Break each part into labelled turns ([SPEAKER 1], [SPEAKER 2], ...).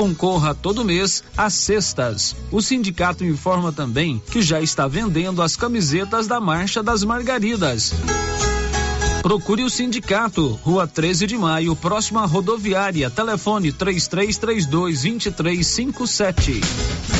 [SPEAKER 1] Concorra todo mês às cestas. O sindicato informa também que já está vendendo as camisetas da Marcha das Margaridas. Procure o sindicato, Rua 13 de Maio, próxima rodoviária. Telefone 3332 2357.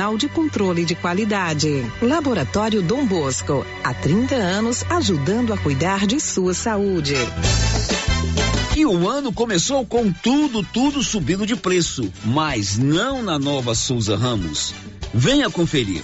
[SPEAKER 2] Nacional de Controle de Qualidade. Laboratório Dom Bosco, há 30 anos ajudando a cuidar de sua saúde.
[SPEAKER 3] E o ano começou com tudo, tudo subindo de preço, mas não na nova Souza Ramos. Venha conferir.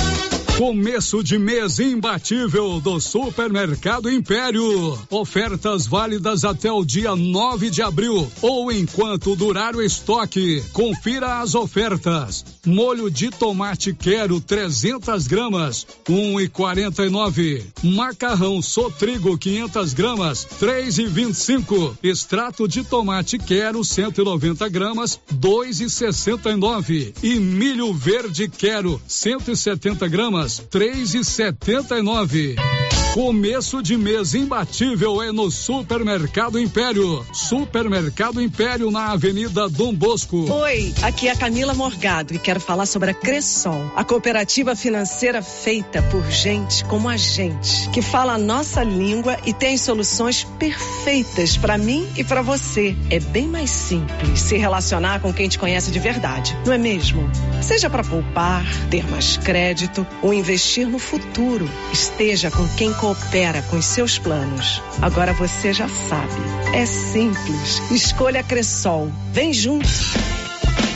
[SPEAKER 4] Começo de mês imbatível do Supermercado Império. Ofertas válidas até o dia 9 de abril ou enquanto durar o estoque. Confira as ofertas. Molho de tomate quero 300 gramas, 1,49. Macarrão Sotrigo 500 gramas, 3,25. Extrato de tomate quero 190 gramas, 2,69. E milho verde quero 170 gramas, três e setenta e nove. Começo de mês imbatível é no Supermercado Império. Supermercado Império na Avenida Dom Bosco.
[SPEAKER 5] Oi, aqui é a Camila Morgado e quero falar sobre a Cressol, a cooperativa financeira feita por gente como a gente, que fala a nossa língua e tem soluções perfeitas para mim e para você. É bem mais simples se relacionar com quem te conhece de verdade, não é mesmo? Seja para poupar, ter mais crédito ou investir no futuro, esteja com quem coopera com os seus planos. Agora você já sabe. É simples. Escolha Cressol. Vem junto.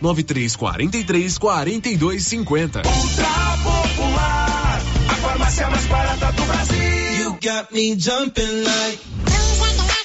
[SPEAKER 6] 9343 4250.
[SPEAKER 7] Ultra Popular, a farmácia mais barata do Brasil. You got me jumping like.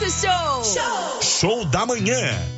[SPEAKER 8] Show! Show,
[SPEAKER 9] show da manhã.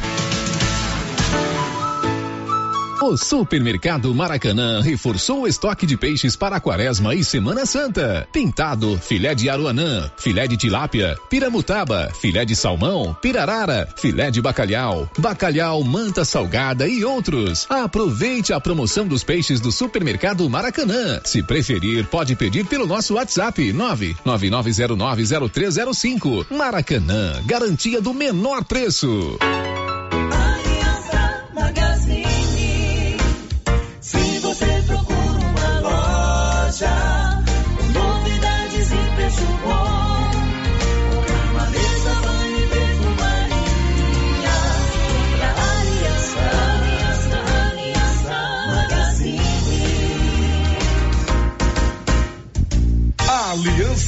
[SPEAKER 10] O Supermercado Maracanã reforçou o estoque de peixes para a Quaresma e Semana Santa. Pintado, filé de aruanã, filé de tilápia, piramutaba, filé de salmão, pirarara, filé de bacalhau, bacalhau, manta salgada e outros. Aproveite a promoção dos peixes do Supermercado Maracanã. Se preferir, pode pedir pelo nosso WhatsApp 999090305. Maracanã, garantia do menor preço.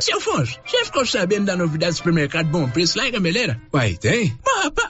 [SPEAKER 11] Seu Afonso, você ficou sabendo da novidade do supermercado Bom Preço lá em Gameleira?
[SPEAKER 12] Uai, tem?
[SPEAKER 11] Rapaz,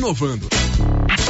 [SPEAKER 6] inovando.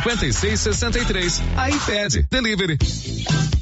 [SPEAKER 10] 94 56 63. iPad Delivery.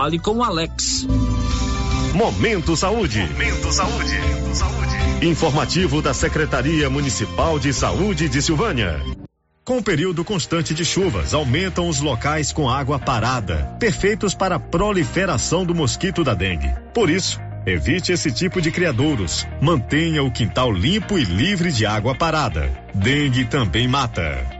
[SPEAKER 1] Fale com o Alex.
[SPEAKER 13] Momento Saúde.
[SPEAKER 14] Momento Saúde. Saúde.
[SPEAKER 13] Informativo da Secretaria Municipal de Saúde de Silvânia. Com o período constante de chuvas, aumentam os locais com água parada, perfeitos para a proliferação do mosquito da dengue. Por isso, evite esse tipo de criadouros. Mantenha o quintal limpo e livre de água parada. Dengue também mata.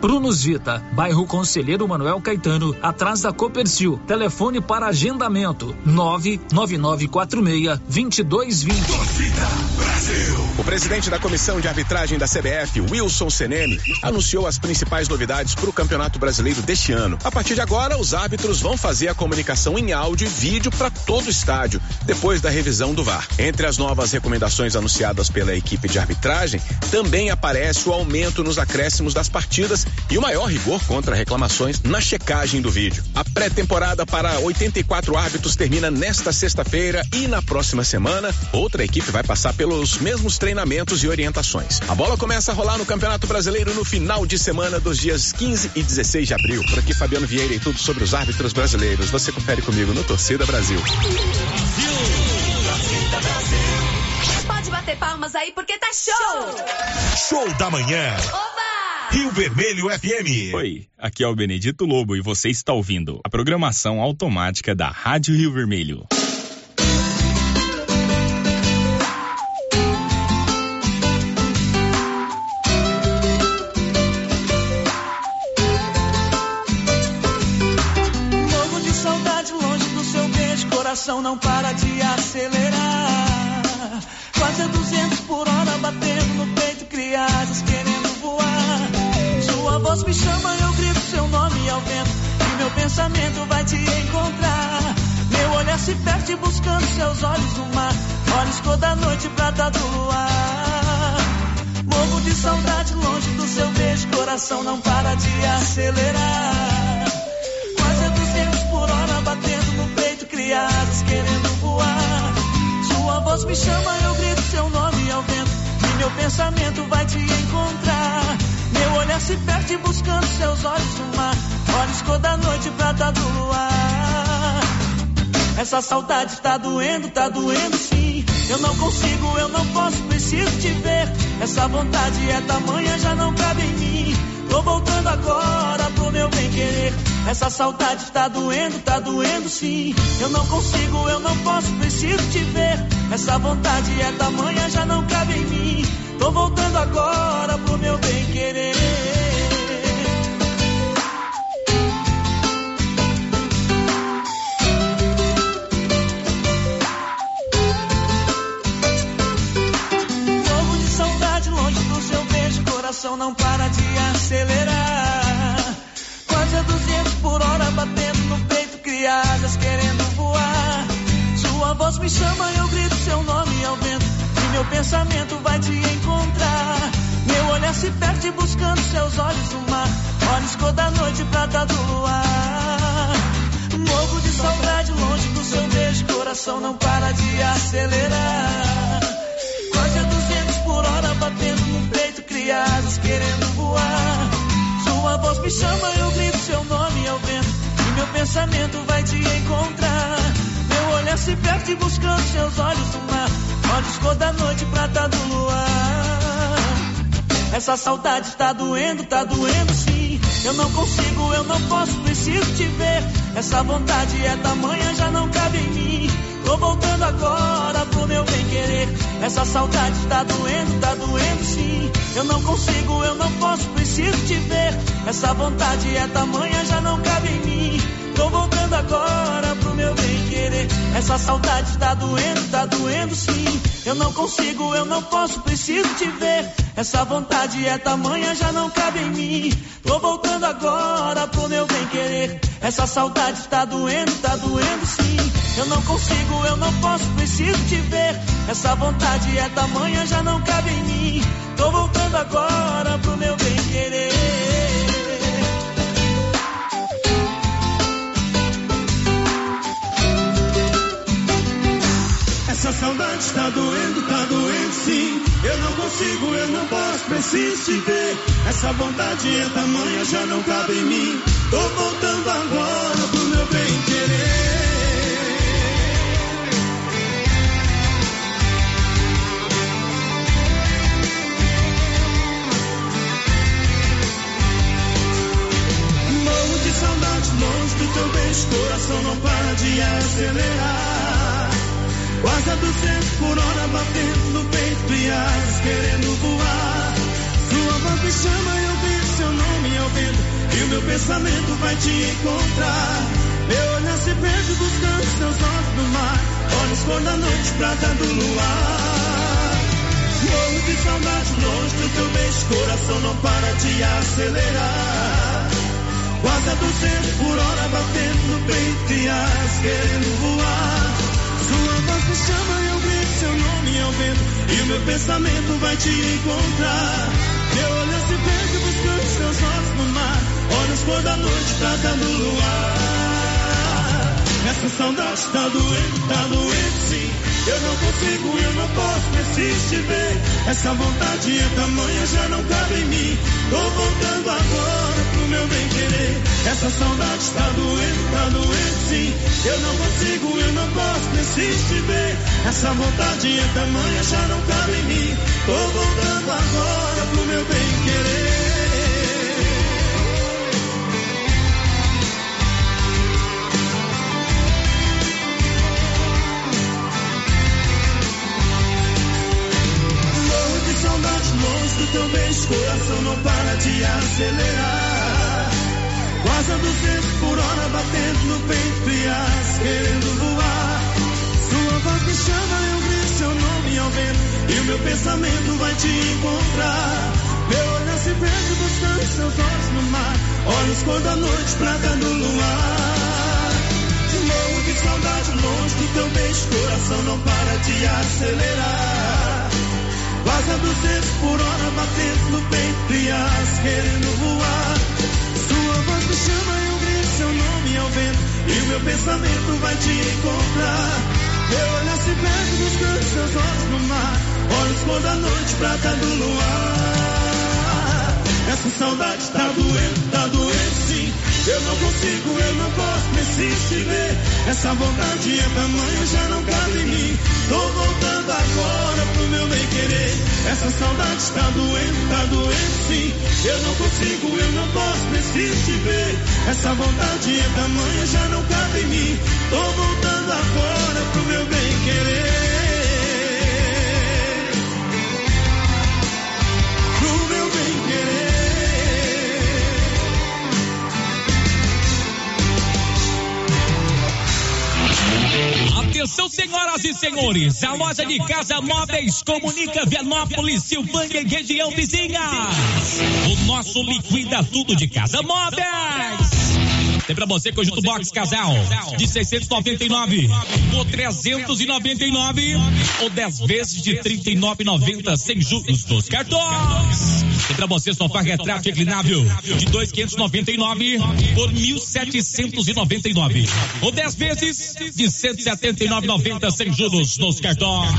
[SPEAKER 1] Brunos Vita, bairro Conselheiro Manuel Caetano, atrás da Copercil. Telefone para agendamento: 99946 2220.
[SPEAKER 15] O presidente da comissão de arbitragem da CBF, Wilson Seneme, anunciou as principais novidades para o Campeonato Brasileiro deste ano. A partir de agora, os árbitros vão fazer a comunicação em áudio e vídeo para todo o estádio, depois da revisão do VAR. Entre as novas recomendações anunciadas pela equipe de arbitragem, também aparece o aumento nos acréscimos das partidas e o maior rigor contra reclamações na checagem do vídeo. A pré-temporada para 84 árbitros termina nesta sexta-feira e na próxima semana, outra equipe vai passar pelos mesmos treinamentos e orientações. A bola começa a rolar no Campeonato Brasileiro no final de semana dos dias 15 e 16 de abril. Por aqui, Fabiano Vieira e tudo sobre os árbitros brasileiros. Você confere comigo no Torcida Brasil.
[SPEAKER 16] Pode bater palmas aí porque tá show!
[SPEAKER 17] Show da manhã.
[SPEAKER 16] Oba!
[SPEAKER 17] Rio Vermelho FM.
[SPEAKER 18] Oi, aqui é o Benedito Lobo e você está ouvindo a programação automática da Rádio Rio Vermelho.
[SPEAKER 19] Pensamento vai te encontrar. Meu olhar se perde buscando seus olhos no mar, olhos cor da noite, prata do luar. Morro de saudade longe do seu beijo, coração não para de acelerar. Quase a 200 por hora batendo no peito, criadas querendo voar. Sua voz me chama, eu grito seu nome ao vento. E meu pensamento vai te encontrar. Meu olhar se perde buscando seus olhos no mar. Olhos cor da noite, prata do luar. Essa saudade tá doendo, tá doendo sim. Eu não consigo, eu não posso, preciso te ver. Essa vontade é tamanha, já não cabe em mim. Tô voltando agora pro meu bem querer. Essa saudade tá doendo, tá doendo sim. Eu não consigo, eu não posso, preciso te ver. Essa vontade é tamanha, já não cabe em mim. Tô voltando agora pro meu bem querer. Coração não para de acelerar. Quase a 200 por hora batendo no peito, criadas querendo voar. Sua voz me chama, eu grito seu nome ao vento, e meu pensamento vai te encontrar. Meu olhar se perde buscando seus olhos no mar, olhos cor da noite, prata do luar. Morro de saudade longe do seu beijo, coração não para de acelerar. Criadas querendo voar. Sua voz me chama, eu grito seu nome ao vento. E meu pensamento vai te encontrar. Meu olhar se perde buscando seus olhos no mar. Olhos cor da noite, prata do luar. Essa saudade tá doendo, tá doendo sim. Eu não consigo, eu não posso, preciso te ver. Essa vontade é tamanha, já não cabe em mim. Tô voltando agora pro meu bem querer. Essa saudade tá doendo, tá doendo sim. Eu não consigo, eu não posso, preciso te ver. Essa vontade é tamanha, já não cabe em mim. Tô voltando agora meu bem querer. Essa saudade tá doendo, tá doendo sim. Eu não consigo, eu não posso, preciso te ver. Essa vontade é tamanha, já não cabe em mim. Tô voltando agora pro meu bem querer. Essa saudade tá doendo, tá doendo sim. Eu não consigo, eu não posso, preciso te ver. Essa vontade é tamanha, já não cabe em mim. Tô voltando agora pro meu bem querer.
[SPEAKER 20] Essa saudade tá doendo, tá doendo sim. Eu não consigo, eu não posso, preciso te ver. Essa vontade é tamanha, já não cabe em mim. Tô voltando agora pro meu bem querer. Morro de saudade, longe do teu beijo, coração não para de acelerar. Quase a 200 por hora batendo no peito e asas querendo voar. Sua voz me chama, eu grito seu nome ao
[SPEAKER 19] meu pensamento vai te encontrar. Meu olhar se perde buscando seus olhos no mar. Olhos cor da noite, prata do luar. Morro de saudade longe do teu beijo, coração não para de acelerar. Quase a 200 por hora batendo no peito e as querendo voar. Voz me chama eu grito seu nome ao vento. E o meu pensamento vai te encontrar. Meu olhar se perde buscando seus olhos no mar. Olhos cor da noite, prata do luar. Essa saudade tá doendo, tá doendo sim. Eu não consigo, eu não posso, preciso te ver. Essa vontade é tamanha, já não cabe em mim. Tô voltando agora pro meu bem querer. Essa saudade tá doendo, tá doendo sim. Eu não consigo, eu não posso, preciso te ver. Essa vontade é tamanha, já não cabe em mim. Tô voltando agora pro meu bem querer. Teu beijo, coração não para de acelerar. Quase a 200 por hora batendo no peito e as querendo voar. Sua voz me chama, eu grito seu nome ao vento e o meu pensamento vai te encontrar. Meu olhar se perde buscando seus olhos no mar, olhos cor da noite, prata do luar. Morro de saudade longe do teu beijo, coração não para de acelerar. Quase a 200 por hora batendo no peito as querendo voar. Sua voz me chama e eu grito seu nome ao vento. E o meu pensamento vai te encontrar. Meu olhar se perde buscando seus olhos no mar. Olhos cor da noite, prata do luar. Essa saudade tá doendo, tá doendo. Eu não consigo, eu não posso, preciso te ver. Essa vontade é tamanha, já não cabe em mim. Tô voltando agora pro meu bem querer. Essa saudade tá doendo, tá doendo sim. Eu não consigo, eu não posso, preciso te ver. Essa vontade é tamanha, já não cabe em mim. Tô voltando agora pro meu bem querer.
[SPEAKER 17] Atenção, senhoras e senhores, a loja de casa móveis comunica Vianópolis, Silvânia e região vizinha. O nosso liquida tudo de casa móveis. Tem pra você conjunto box casal de 699 por 399 ou 10 vezes de 39,90 sem juros dos cartões. Pra você sofá retrato reclinável de 2,599 por 1.799 ou 10 vezes de 179,90 sem juros nos cartões.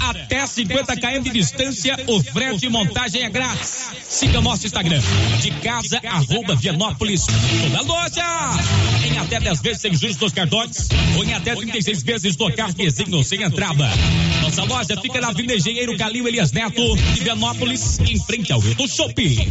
[SPEAKER 17] Até 50 km de distância, o frete e montagem é grátis. Siga nosso Instagram de casa arroba Vianópolis. Toda loja em até 10 vezes sem juros dos cartões ou em até 36 vezes no cartezinho sem entrada. Nossa loja fica na Avenida Engenheiro Calil Elias Neto, de em frente ao Hilton Shopping.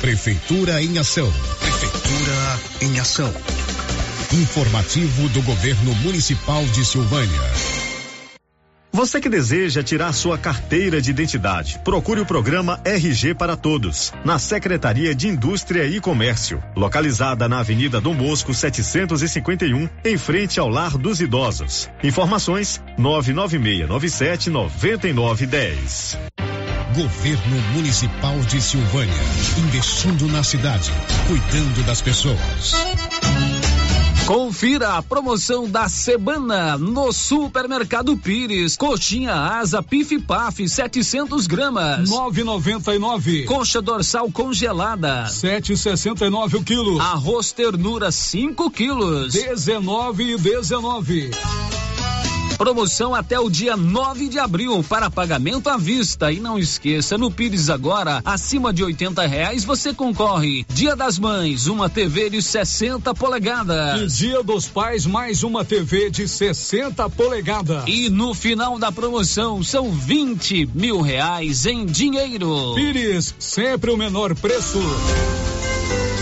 [SPEAKER 21] Prefeitura em Ação.
[SPEAKER 22] Prefeitura em Ação.
[SPEAKER 21] Informativo do Governo Municipal de Silvânia.
[SPEAKER 13] Você que deseja tirar sua carteira de identidade, procure o programa RG para Todos, na Secretaria de Indústria e Comércio, localizada na Avenida Dom Bosco 751, em frente ao Lar dos Idosos. Informações: 99697 9910.
[SPEAKER 21] Governo Municipal de Silvânia. Investindo na cidade, cuidando das pessoas.
[SPEAKER 1] Confira a promoção da semana no Supermercado Pires. Coxinha asa Pif Paf 700 gramas
[SPEAKER 4] 9,99.
[SPEAKER 1] Coxa dorsal congelada
[SPEAKER 4] 7,69 o quilo.
[SPEAKER 1] Arroz ternura 5 quilos
[SPEAKER 4] 19 e 19.
[SPEAKER 1] Promoção até o dia 9 de abril para pagamento à vista. E não esqueça, no Pires agora, acima de 80 reais você concorre. Dia das Mães, uma TV de 60 polegadas.
[SPEAKER 4] E Dia dos Pais, mais uma TV de 60 polegadas.
[SPEAKER 1] E no final da promoção são 20 mil reais em dinheiro.
[SPEAKER 4] Pires, sempre o menor preço.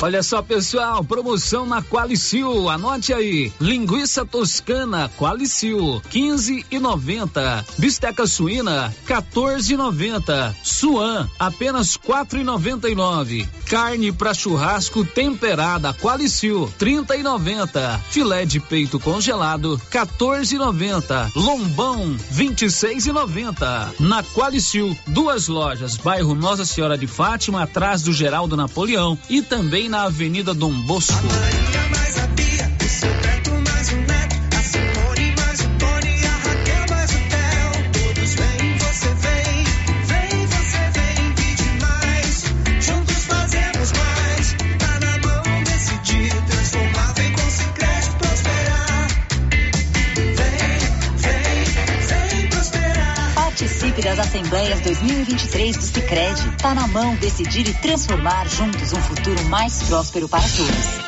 [SPEAKER 1] Olha só, pessoal, promoção na Qualicil. Anote aí. Linguiça toscana Qualicil, 15 e 90. Bisteca suína, 14 e 90. Suan, apenas 4 e 99. Carne para churrasco temperada Qualicil, 30 e 90. Filé de peito congelado, 14 e 90. Lombão, 26 e 90. Na Qualicil, duas lojas, bairro Nossa Senhora de Fátima, atrás do Geraldo Napoleão e também na Avenida Dom Bosco.
[SPEAKER 23] Assembleias 2023 do Sicredi. Tá na mão decidir e transformar juntos um futuro mais próspero para todos.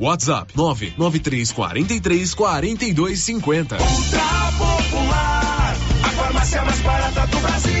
[SPEAKER 6] WhatsApp 99343 4250.
[SPEAKER 20] Ultra Popular, a farmácia mais barata do Brasil.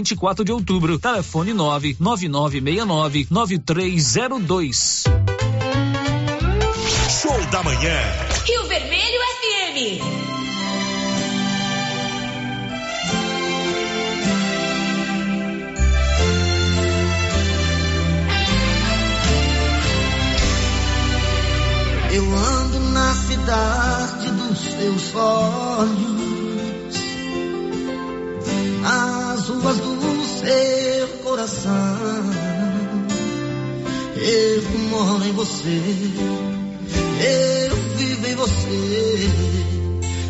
[SPEAKER 1] 24 de outubro. Telefone 99969 9302.
[SPEAKER 17] Show da manhã.
[SPEAKER 16] Rio Vermelho FM.
[SPEAKER 24] Eu ando na cidade dos seus olhos, nas ruas do seu coração. Eu moro em você, eu vivo em você.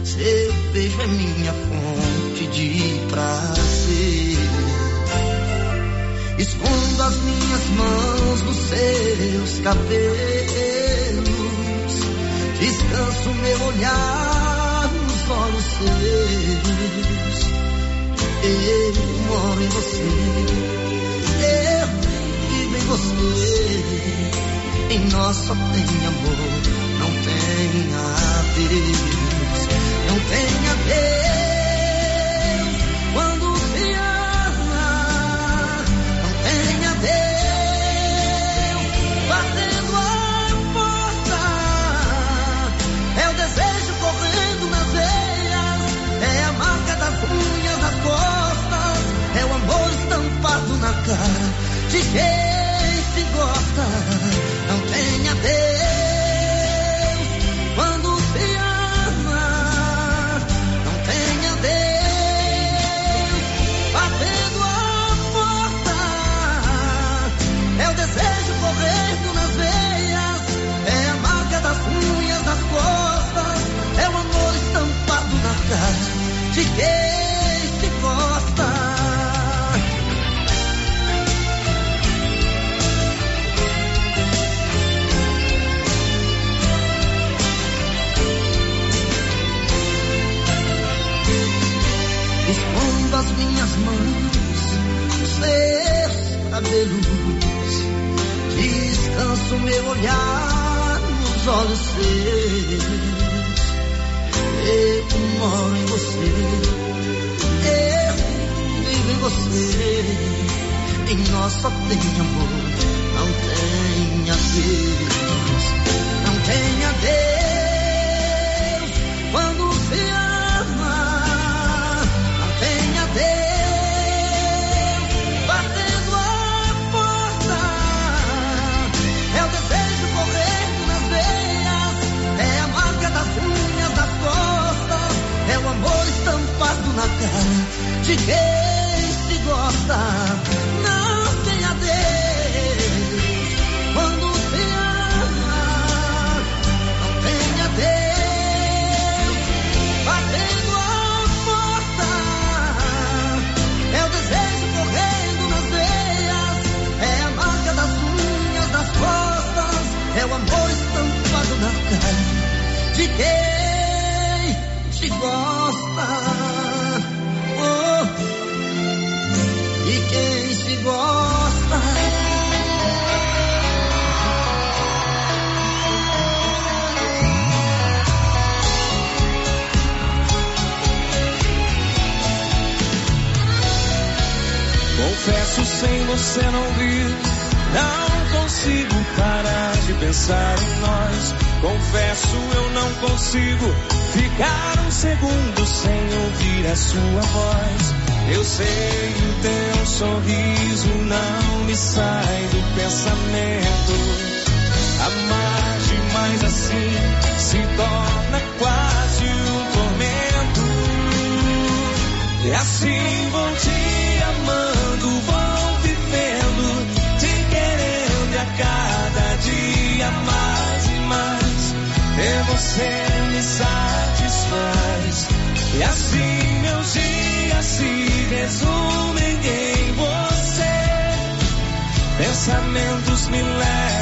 [SPEAKER 24] Seu beijo é minha fonte de prazer. Escondo as minhas mãos nos seus cabelos. Descanso meu olhar nos olhos seus. Eu moro em você. Eu vivo em você. Em nós só tem amor, não tem adeus. Não tem adeus de quem se gosta. Cabelos. Descanso meu olhar nos olhos seus. Eu moro em você. Eu vivo em você. Em nós só tem amor, não tem adeus. De quem se gosta. Não tem adeus quando se ama. Não tem adeus batendo a porta. É o desejo correndo nas veias. É a marca das unhas das costas. É o amor estampado na cara de quem
[SPEAKER 25] você não vir. Não consigo parar de pensar em nós. Confesso, eu não consigo ficar um segundo sem ouvir a sua voz. Eu sei o teu sorriso não me sai do pensamento. Amar demais assim se torna quase um tormento. E assim vou te amando, vou cada dia mais e mais. E você me satisfaz. E assim meus dias se resumem em você. Pensamentos me levam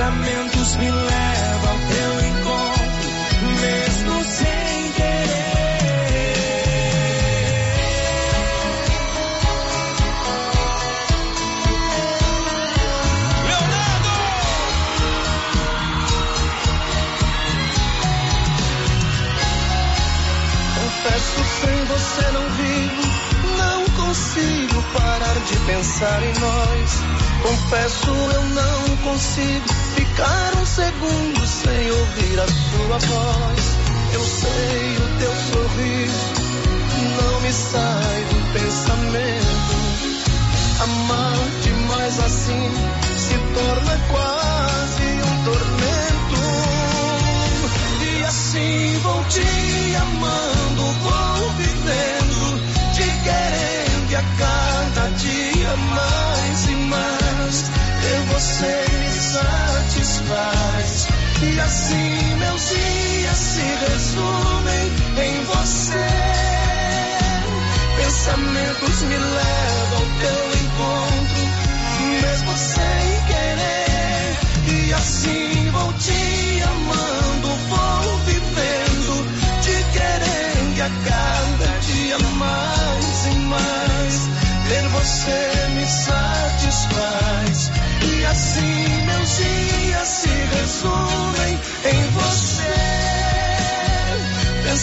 [SPEAKER 25] Pensamentos me levam ao teu encontro, mesmo sem querer. Leonardo!
[SPEAKER 7] Confesso, sem você não vivo, não consigo parar de pensar em nós. Confesso, eu não consigo ficar um segundo sem ouvir a sua voz. Eu sei o teu sorriso não me sai do pensamento. Amar demais assim se torna quase um tormento. E assim vou te amando, vou vivendo, te querendo e a cada dia mais e mais. Ter você me satisfaz. E assim meus dias se resumem em você. Pensamentos me levam ao teu encontro, mesmo sem querer. E assim vou te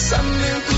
[SPEAKER 7] Pensamentos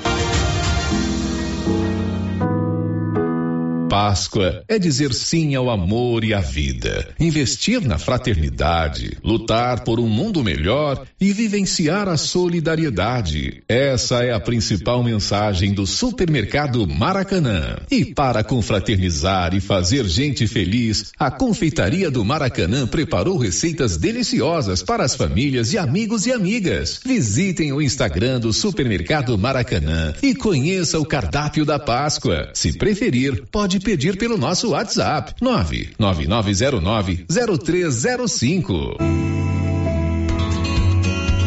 [SPEAKER 10] Páscoa é dizer sim ao amor e à vida, investir na fraternidade, lutar por um mundo melhor e vivenciar a solidariedade. Essa é a principal mensagem do Supermercado Maracanã. E para confraternizar e fazer gente feliz, a Confeitaria do Maracanã preparou receitas deliciosas para as famílias e amigos e amigas. Visitem o Instagram do Supermercado Maracanã e conheça o cardápio da Páscoa. Se preferir, pode pedir pelo nosso WhatsApp 999090305.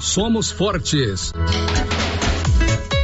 [SPEAKER 4] somos fortes.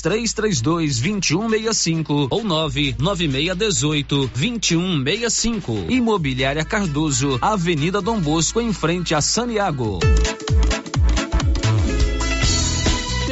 [SPEAKER 1] 3332 2165 ou 99618 2165. Imobiliária Cardoso, Avenida Dom Bosco, em frente a Saniago.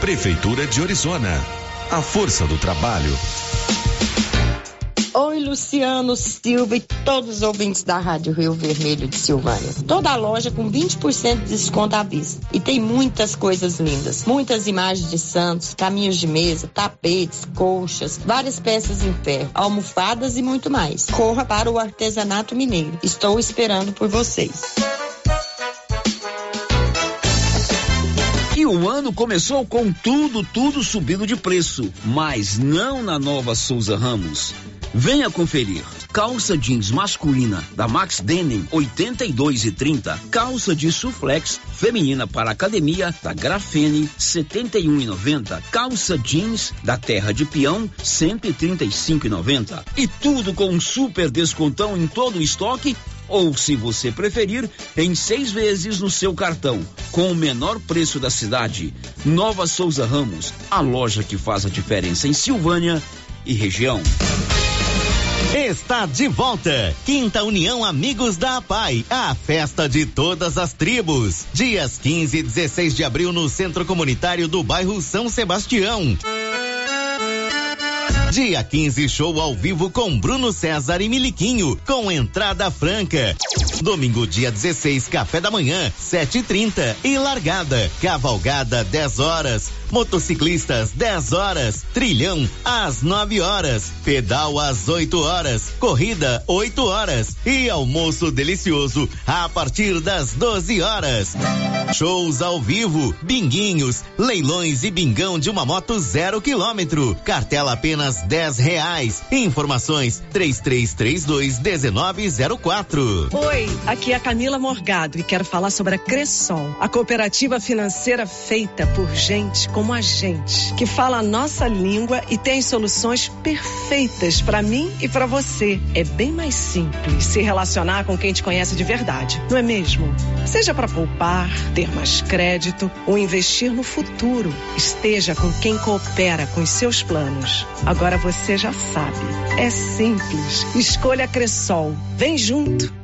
[SPEAKER 26] Prefeitura de Orizona. A força do trabalho.
[SPEAKER 27] Oi, Luciano Silva e todos os ouvintes da Rádio Rio Vermelho de Silvânia. Toda a loja com 20% de desconto à vista. E tem muitas coisas lindas. Muitas imagens de santos, caminhos de mesa, tapetes, colchas, várias peças em ferro, almofadas e muito mais. Corra para o artesanato mineiro. Estou esperando por vocês.
[SPEAKER 3] E o ano começou com tudo, tudo subindo de preço, mas não na nova Souza Ramos. Venha conferir. Calça jeans masculina da Max Denim 82 e 30. Calça de suflex feminina para academia da Grafene 71 e 90. Calça jeans da Terra de Peão 135 e 90. E tudo com um super descontão em todo o estoque ou, se você preferir, em seis vezes no seu cartão, com o menor preço da cidade. Nova Souza Ramos, a loja que faz a diferença em Silvânia e região.
[SPEAKER 28] Está de volta. Quinta União Amigos da APAI, a festa de todas as tribos. Dias 15 e 16 de abril no Centro Comunitário do bairro São Sebastião. Dia 15, show ao vivo com Bruno César e Miliquinho, com entrada franca. Domingo, dia 16, café da manhã, 7h30 e, e largada. Cavalgada, 10 horas. Motociclistas, 10 horas. Trilhão, às 9 horas. Pedal, às 8 horas. Corrida, 8 horas. E almoço delicioso, a partir das 12 horas. Shows ao vivo, binguinhos, leilões e bingão de uma moto zero quilômetro. Cartela apenas 10 reais. Informações 3332 1904.
[SPEAKER 5] Oi, aqui é a Camila Morgado e quero falar sobre a Cressol, a cooperativa financeira feita por gente como a gente, que fala a nossa língua e tem soluções perfeitas para mim e para você. É bem mais simples se relacionar com quem te conhece de verdade, não é mesmo? Seja para poupar, ter mais crédito ou investir no futuro, esteja com quem coopera com os seus planos. Agora você já sabe, é simples. Escolha Cressol. Vem junto.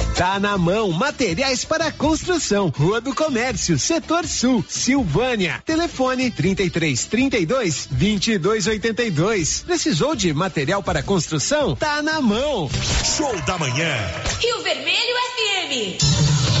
[SPEAKER 21] Tá na mão, materiais para construção. Rua do Comércio, Setor Sul, Silvânia. Telefone 33 32 22 82. Precisou de material para construção? Tá na mão.
[SPEAKER 17] Show da manhã.
[SPEAKER 16] Rio Vermelho FM.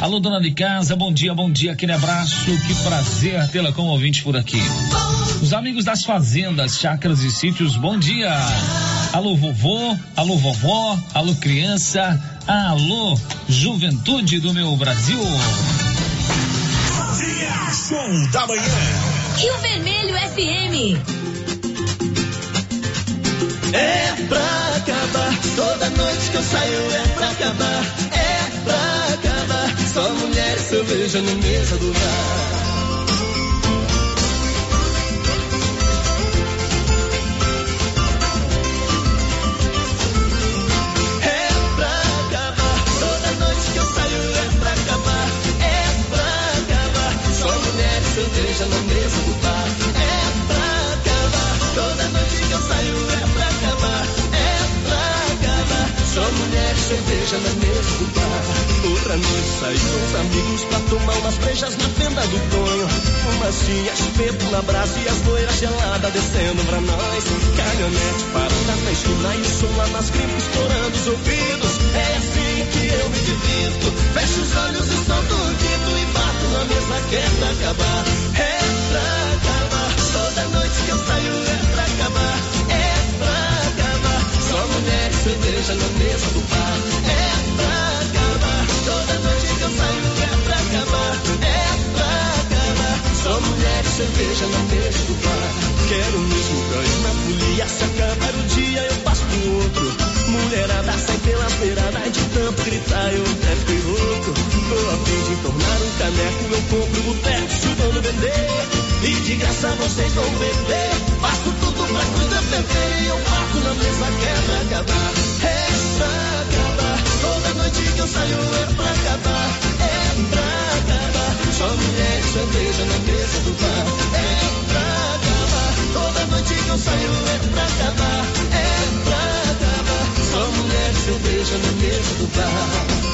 [SPEAKER 4] Alô, dona de casa, bom dia, bom dia, aquele abraço, que prazer tê-la como ouvinte por aqui. Os amigos das fazendas, chácaras e sítios, bom dia. Alô, vovô, alô, vovó, alô, criança, alô, juventude do meu Brasil.
[SPEAKER 17] Show da manhã.
[SPEAKER 16] Rio Vermelho FM.
[SPEAKER 7] É pra acabar, toda noite que eu saio é pra acabar. Só mulher cerveja na mesa do bar. Na mesa do bar. Outra noite saí com os amigos pra tomar umas brejas na fenda do Tonho. Fumacinha, espeto na brasa e as loiras geladas descendo pra nós. Caminhonete parada na esquina e o som lá nas grimpas estourando os ouvidos. É assim que eu me divirto. Fecho os olhos e solto o grito e bato na mesa que é pra acabar. É pra acabar. Toda noite que eu saio é cerveja na mesa do bar. É pra acabar. Toda noite que eu saio é pra acabar. É pra acabar. Só mulher e cerveja na mesa do bar. Quero mesmo ganho na folia. Se acabar o dia, eu passo pro outro. Mulherada sai pela beirada de tanto gritar, eu até fiquei louco. Tô a fim de tornar um caneco, eu compro boteco, chutando vender. E de graça vocês vão beber. Faço pra coisa ferver e eu parto na mesa que pra acabar. É pra acabar. Toda noite que eu saio é pra acabar. É pra acabar. Só mulher e cerveja na mesa do bar. É pra acabar. Toda noite que eu saio é pra acabar. É pra acabar. Só mulher e cerveja na mesa do bar.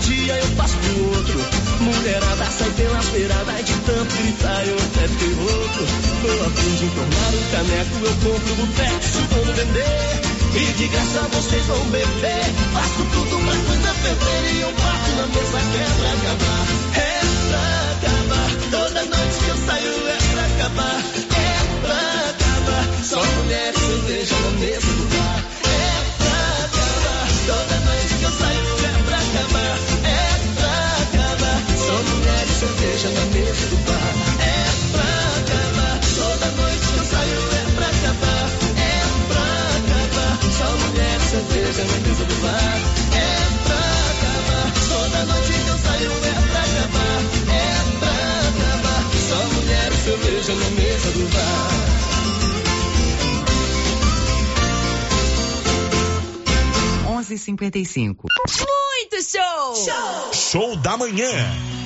[SPEAKER 7] Dia eu passo pro outro. Mulherada sai pela beirada e de tanto gritar eu até fiquei louco. Tô a fim de tornar um caneco, eu compro o boteco, se vamos vender. E de graça vocês vão beber. Faço tudo pra coisa ferver e eu bato na mesa que é pra acabar. É pra acabar. Toda noite que eu saio é pra acabar. É pra acabar. Só mulher e cerveja na mesa
[SPEAKER 29] 4h55.
[SPEAKER 8] Muito show!
[SPEAKER 30] Show! Show da manhã!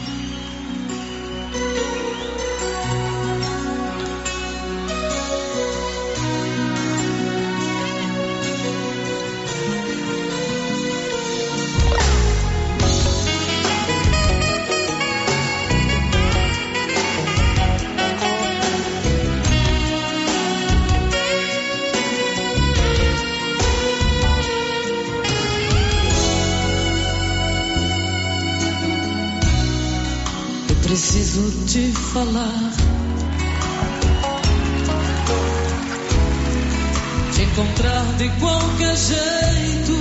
[SPEAKER 9] Preciso te falar. Te encontrar de qualquer jeito.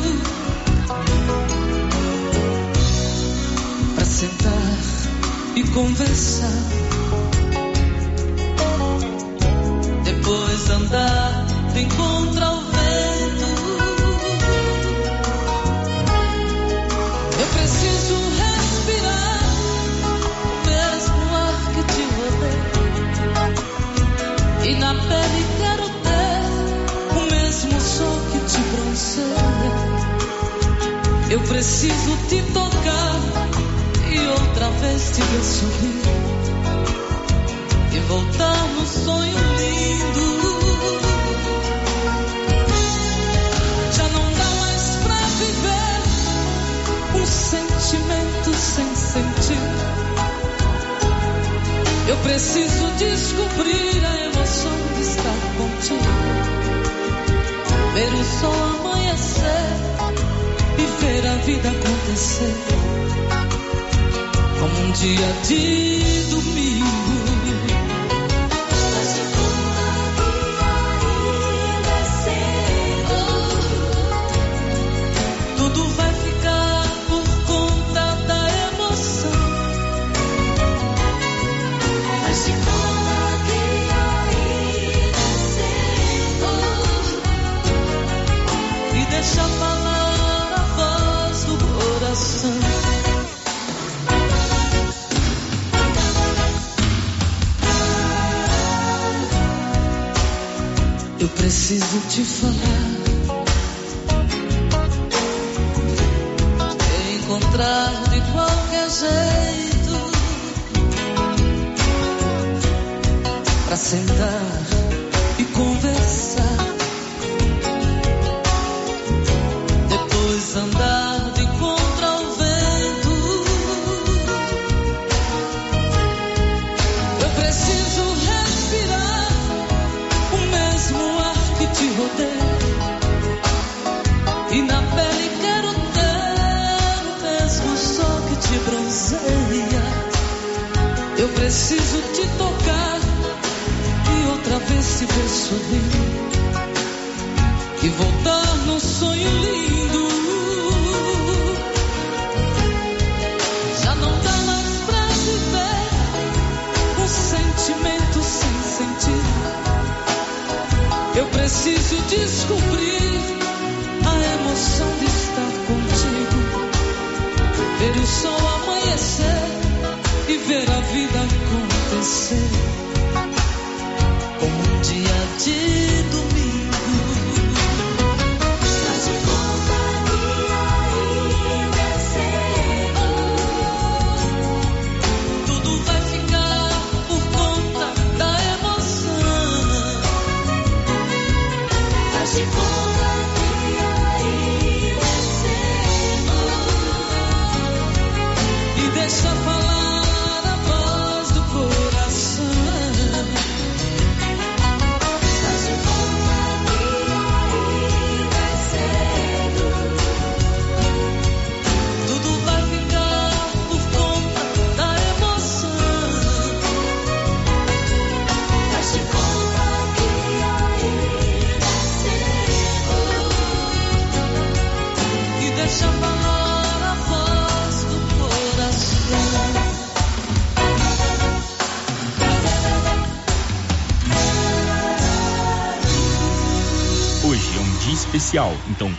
[SPEAKER 9] Pra sentar e conversar. Depois andar de encontro ao bronzeia. Eu preciso te tocar e outra vez te ver sorrir. E voltar no sonho lindo. Já não dá mais pra viver um sentimento sem sentido. Eu preciso descobrir a emoção de estar contigo. Ver o sol amanhecer e ver a vida acontecer. Como um dia de domingo. Te falar.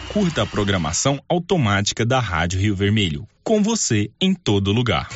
[SPEAKER 7] Curta a programação automática da Rádio Rio Vermelho. Com você em todo lugar.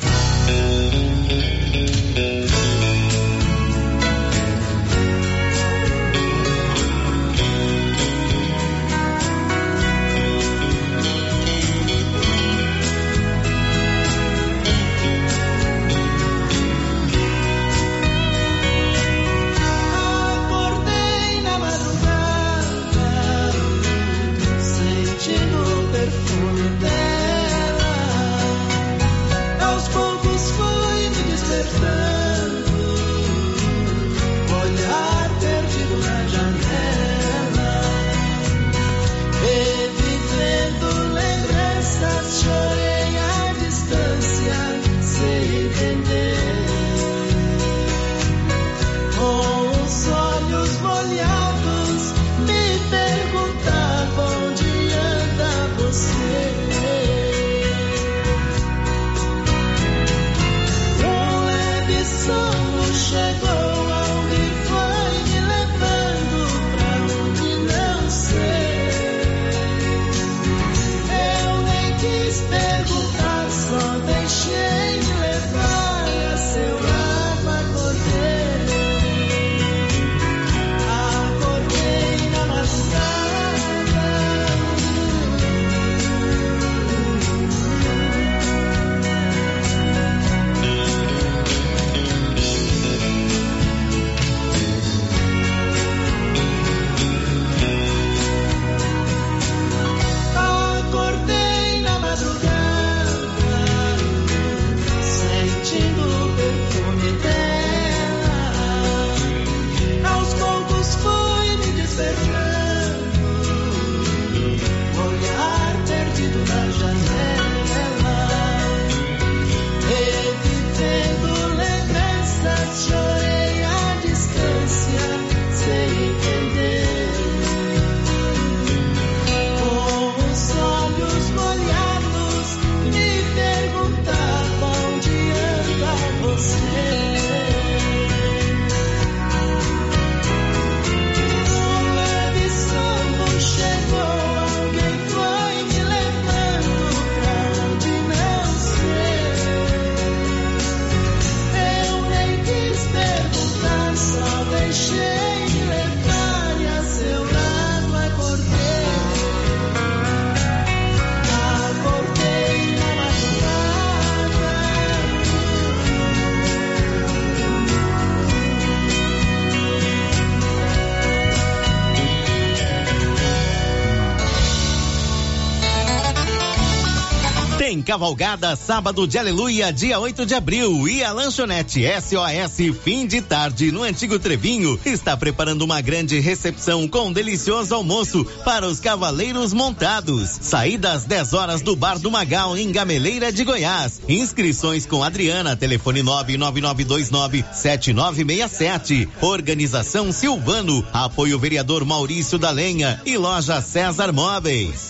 [SPEAKER 28] Cavalgada sábado de aleluia, dia 8 de abril. E a lanchonete SOS Fim de Tarde no Antigo Trevinho está preparando uma grande recepção com um delicioso almoço para os cavaleiros montados. Saída às 10 horas do Bar do Magal em Gameleira de Goiás. Inscrições com Adriana, telefone 999297967. Organização Silvano, apoio vereador Maurício da Lenha e loja César Móveis.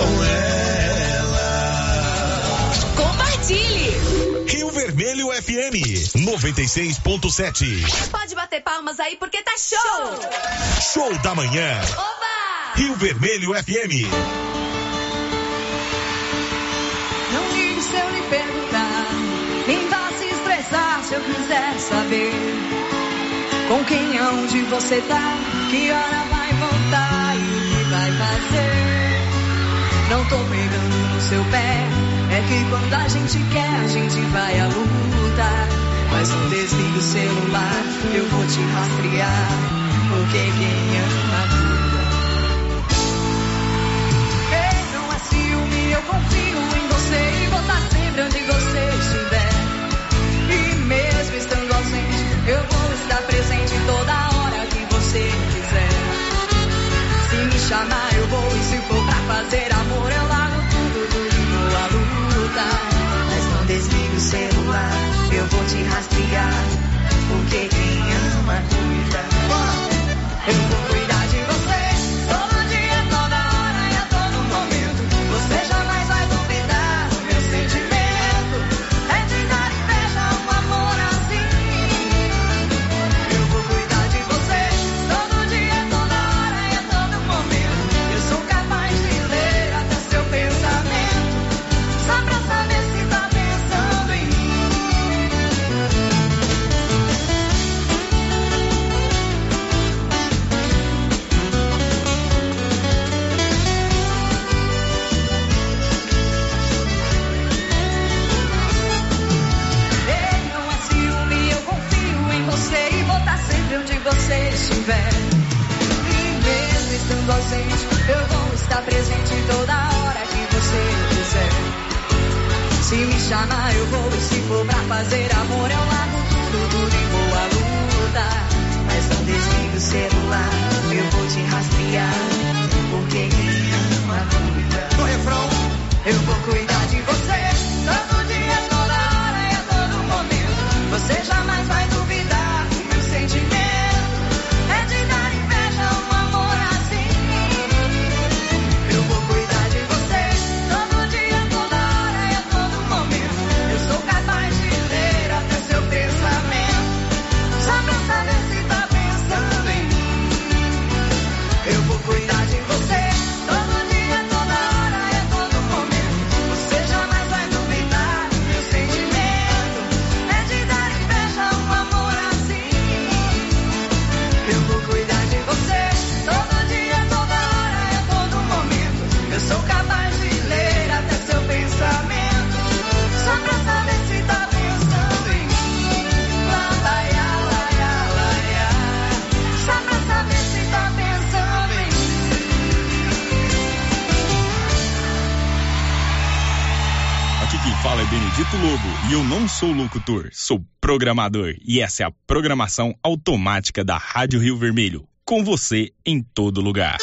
[SPEAKER 8] Compartilhe!
[SPEAKER 30] Rio Vermelho FM 96.7.
[SPEAKER 8] Pode bater palmas aí porque tá show!
[SPEAKER 30] Show da manhã.
[SPEAKER 8] Oba!
[SPEAKER 30] Rio Vermelho FM.
[SPEAKER 9] Não ligue se eu lhe perguntar, nem vá se estressar se eu quiser saber com quem aonde você tá, que hora vai voltar e o que vai fazer. Não tô pegando no seu pé, é que quando a gente quer, a gente vai à luta. Mas não desliga o celular, eu vou te rastrear, porque quem ama sou
[SPEAKER 31] locutor, sou programador e essa é a programação automática da Rádio Rio Vermelho. Com você em todo lugar.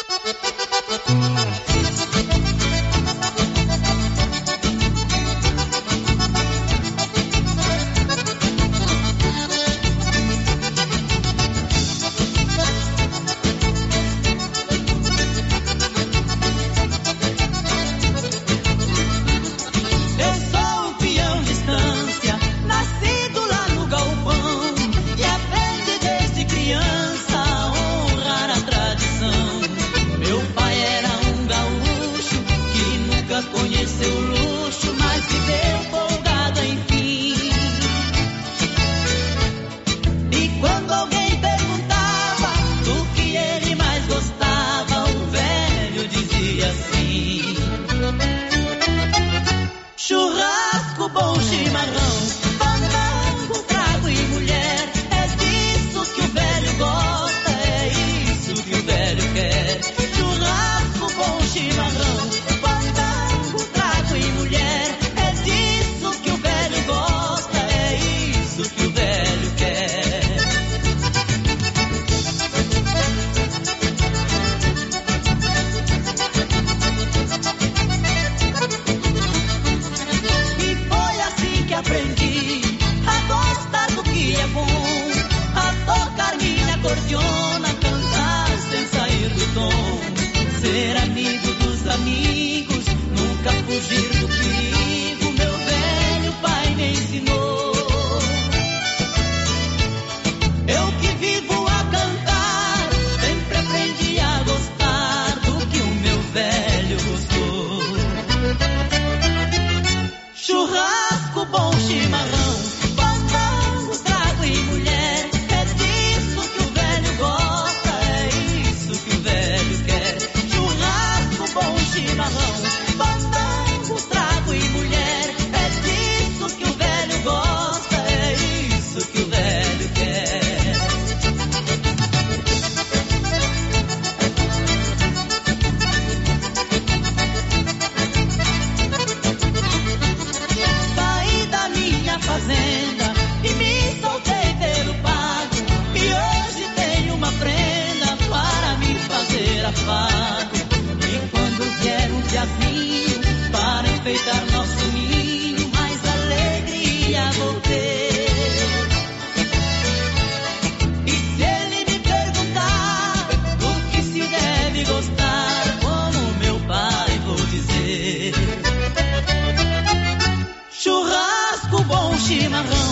[SPEAKER 24] tu m'as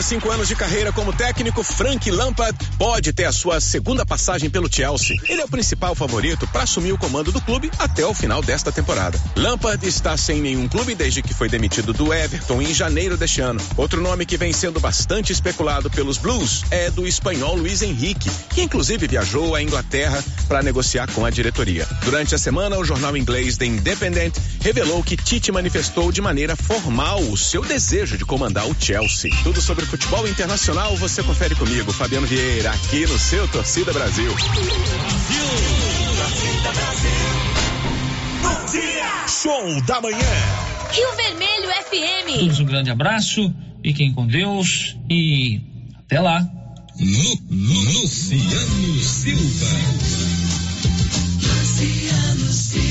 [SPEAKER 15] apenas cinco anos de carreira como técnico, Frank Lampard pode ter a sua segunda passagem pelo Chelsea. Ele é o principal favorito para assumir o comando do clube até o final desta temporada. Lampard está sem nenhum clube desde que foi demitido do Everton em janeiro deste ano. Outro nome que vem sendo bastante especulado pelos Blues é do espanhol Luiz Henrique, que inclusive viajou à Inglaterra para negociar com a diretoria. Durante a semana, o jornal inglês The Independent revelou que Tite manifestou de maneira formal o seu desejo de comandar o Chelsea. Tudo sobre futebol internacional você confere comigo, Fabiano Vieira aqui no seu Torcida Brasil.
[SPEAKER 30] Show da manhã.
[SPEAKER 8] Rio Vermelho FM.
[SPEAKER 1] Todos um grande abraço, fiquem com Deus e até lá.
[SPEAKER 30] Luciano Silva.
[SPEAKER 7] Luciano Silva.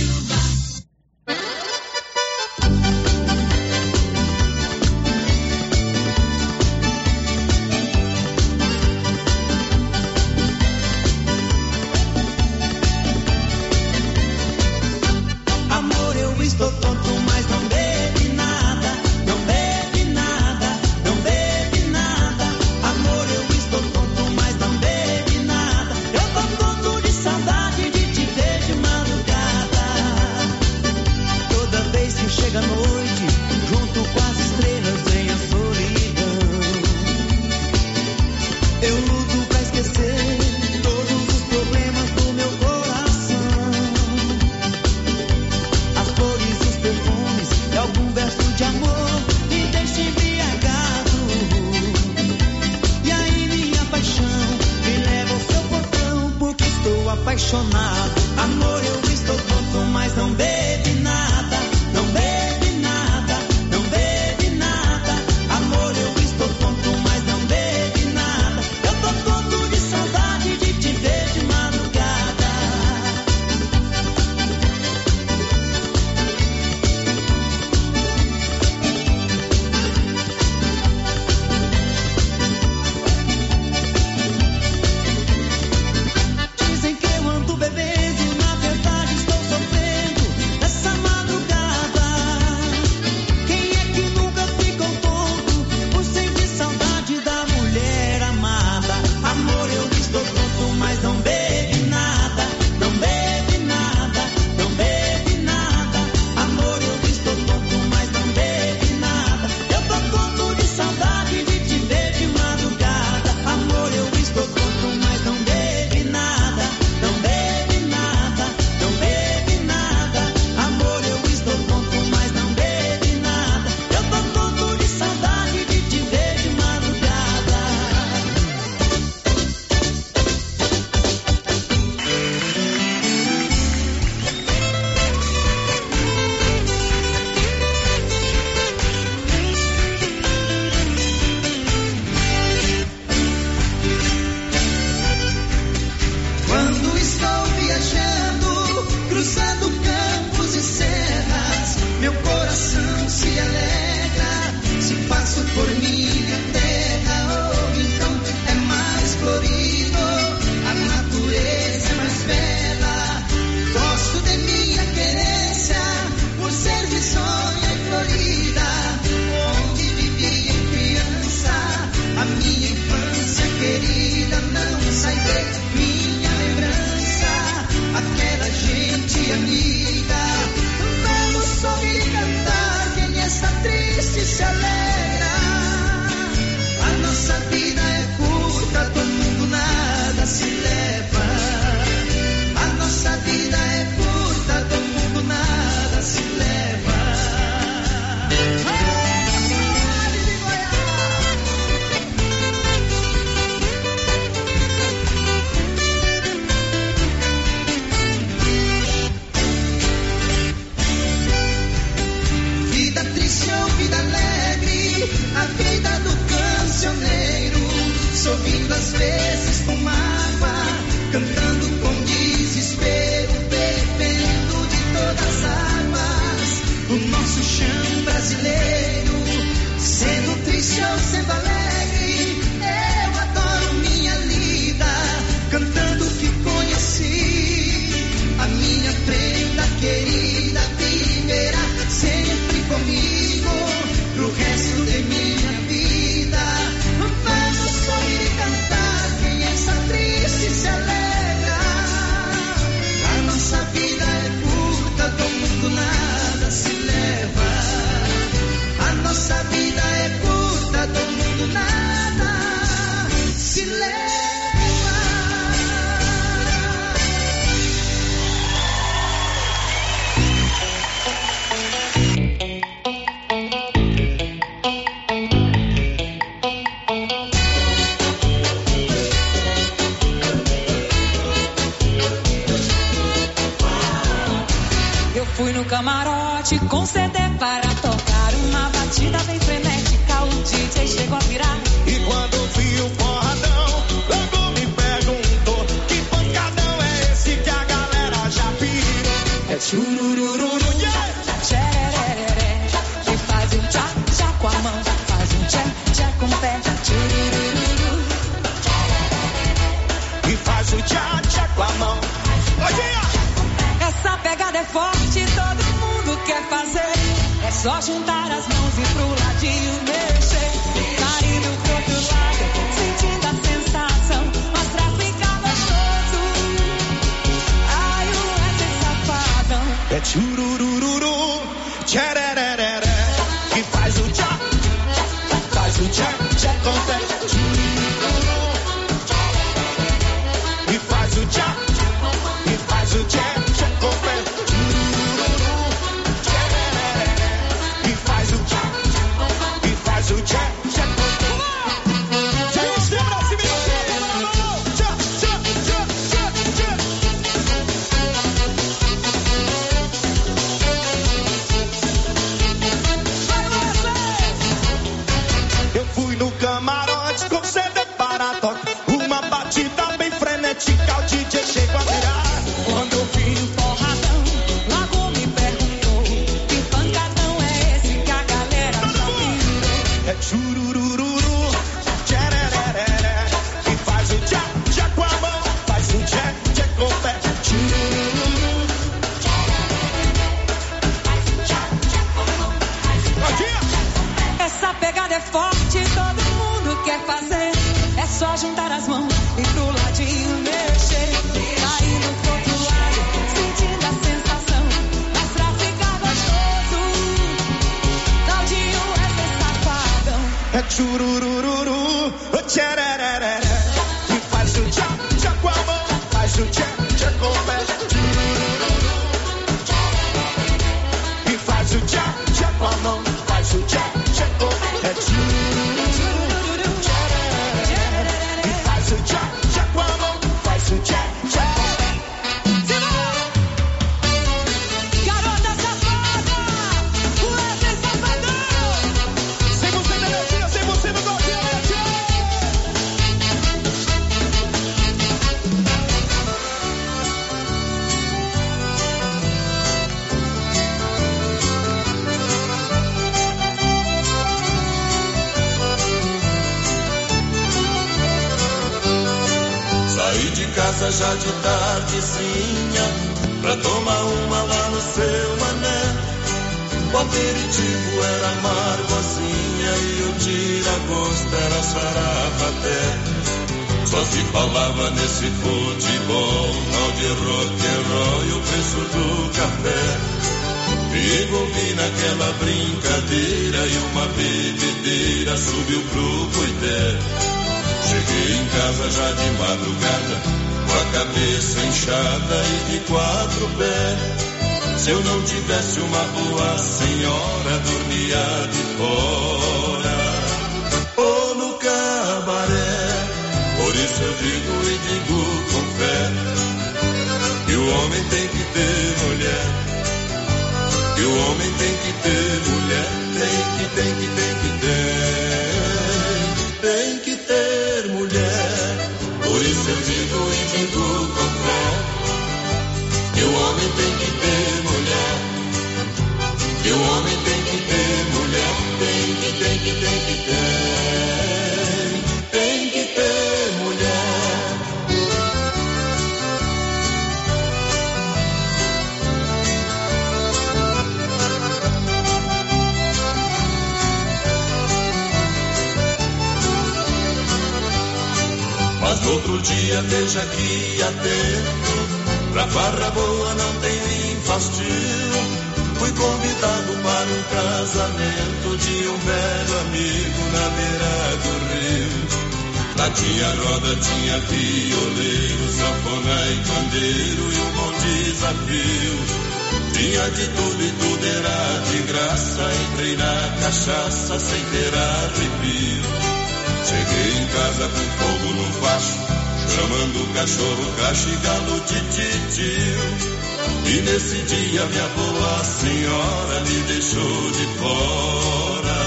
[SPEAKER 32] E
[SPEAKER 33] nesse dia minha boa senhora me deixou de fora,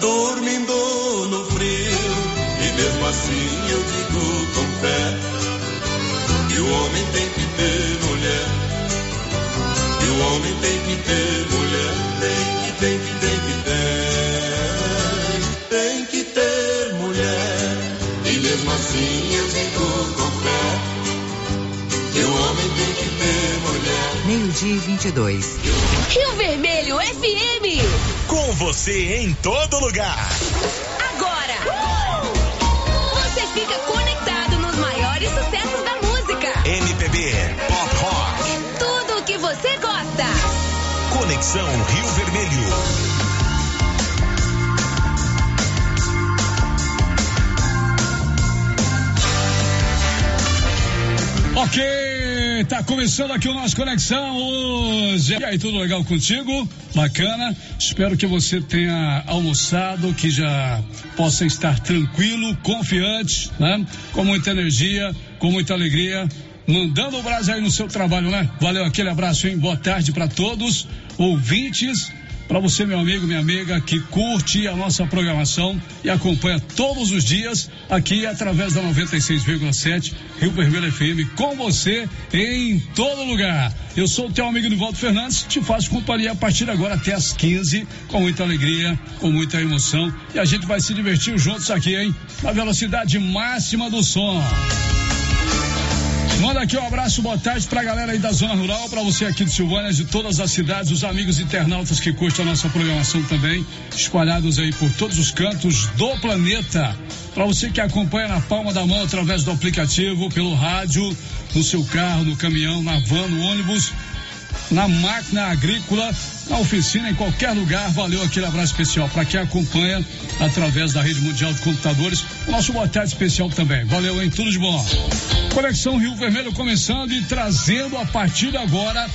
[SPEAKER 33] dormindo no frio. E mesmo assim eu digo com fé que o homem tem que ter mulher. Que o homem tem que ter mulher, tem que, tem que, tem que ter. Tem que ter mulher. E mesmo assim eu digo com fé que o homem tem.
[SPEAKER 29] Meio-dia e 22.
[SPEAKER 34] Rio Vermelho FM.
[SPEAKER 17] Com você em todo lugar.
[SPEAKER 34] Agora. Você fica conectado nos maiores sucessos da música.
[SPEAKER 17] MPB, Pop Rock.
[SPEAKER 34] Tudo o que você gosta.
[SPEAKER 17] Conexão Rio Vermelho.
[SPEAKER 4] Ok, tá começando aqui o nosso Conexão hoje. E aí, tudo legal contigo? Bacana. Espero que você tenha almoçado, que já possa estar tranquilo, confiante, né? Com muita energia, com muita alegria. Mandando o Brasil aí no seu trabalho, né? Valeu, aquele abraço, hein? Boa tarde para todos, ouvintes. Para você, meu amigo, minha amiga, que curte a nossa programação e acompanha todos os dias aqui através da 96,7 Rio Vermelho FM com você em todo lugar. Eu sou o teu amigo Nivaldo Fernandes, te faço companhia a partir de agora até às 15, com muita alegria, com muita emoção. E a gente vai se divertir juntos aqui, hein? Na velocidade máxima do som. Manda aqui um abraço, boa tarde pra galera aí da Zona Rural, pra você aqui de Silvânia, de todas as cidades, os amigos internautas que curtem a nossa programação também, espalhados aí por todos os cantos do planeta. Pra você que acompanha na palma da mão através do aplicativo, pelo rádio, no seu carro, no caminhão, na van, no ônibus, na máquina agrícola, na oficina, em qualquer lugar. Valeu aquele abraço especial para quem acompanha através da rede mundial de computadores. O nosso boa tarde especial também. Valeu, hein? Tudo de bom. Conexão Rio Vermelho começando e trazendo a partir de agora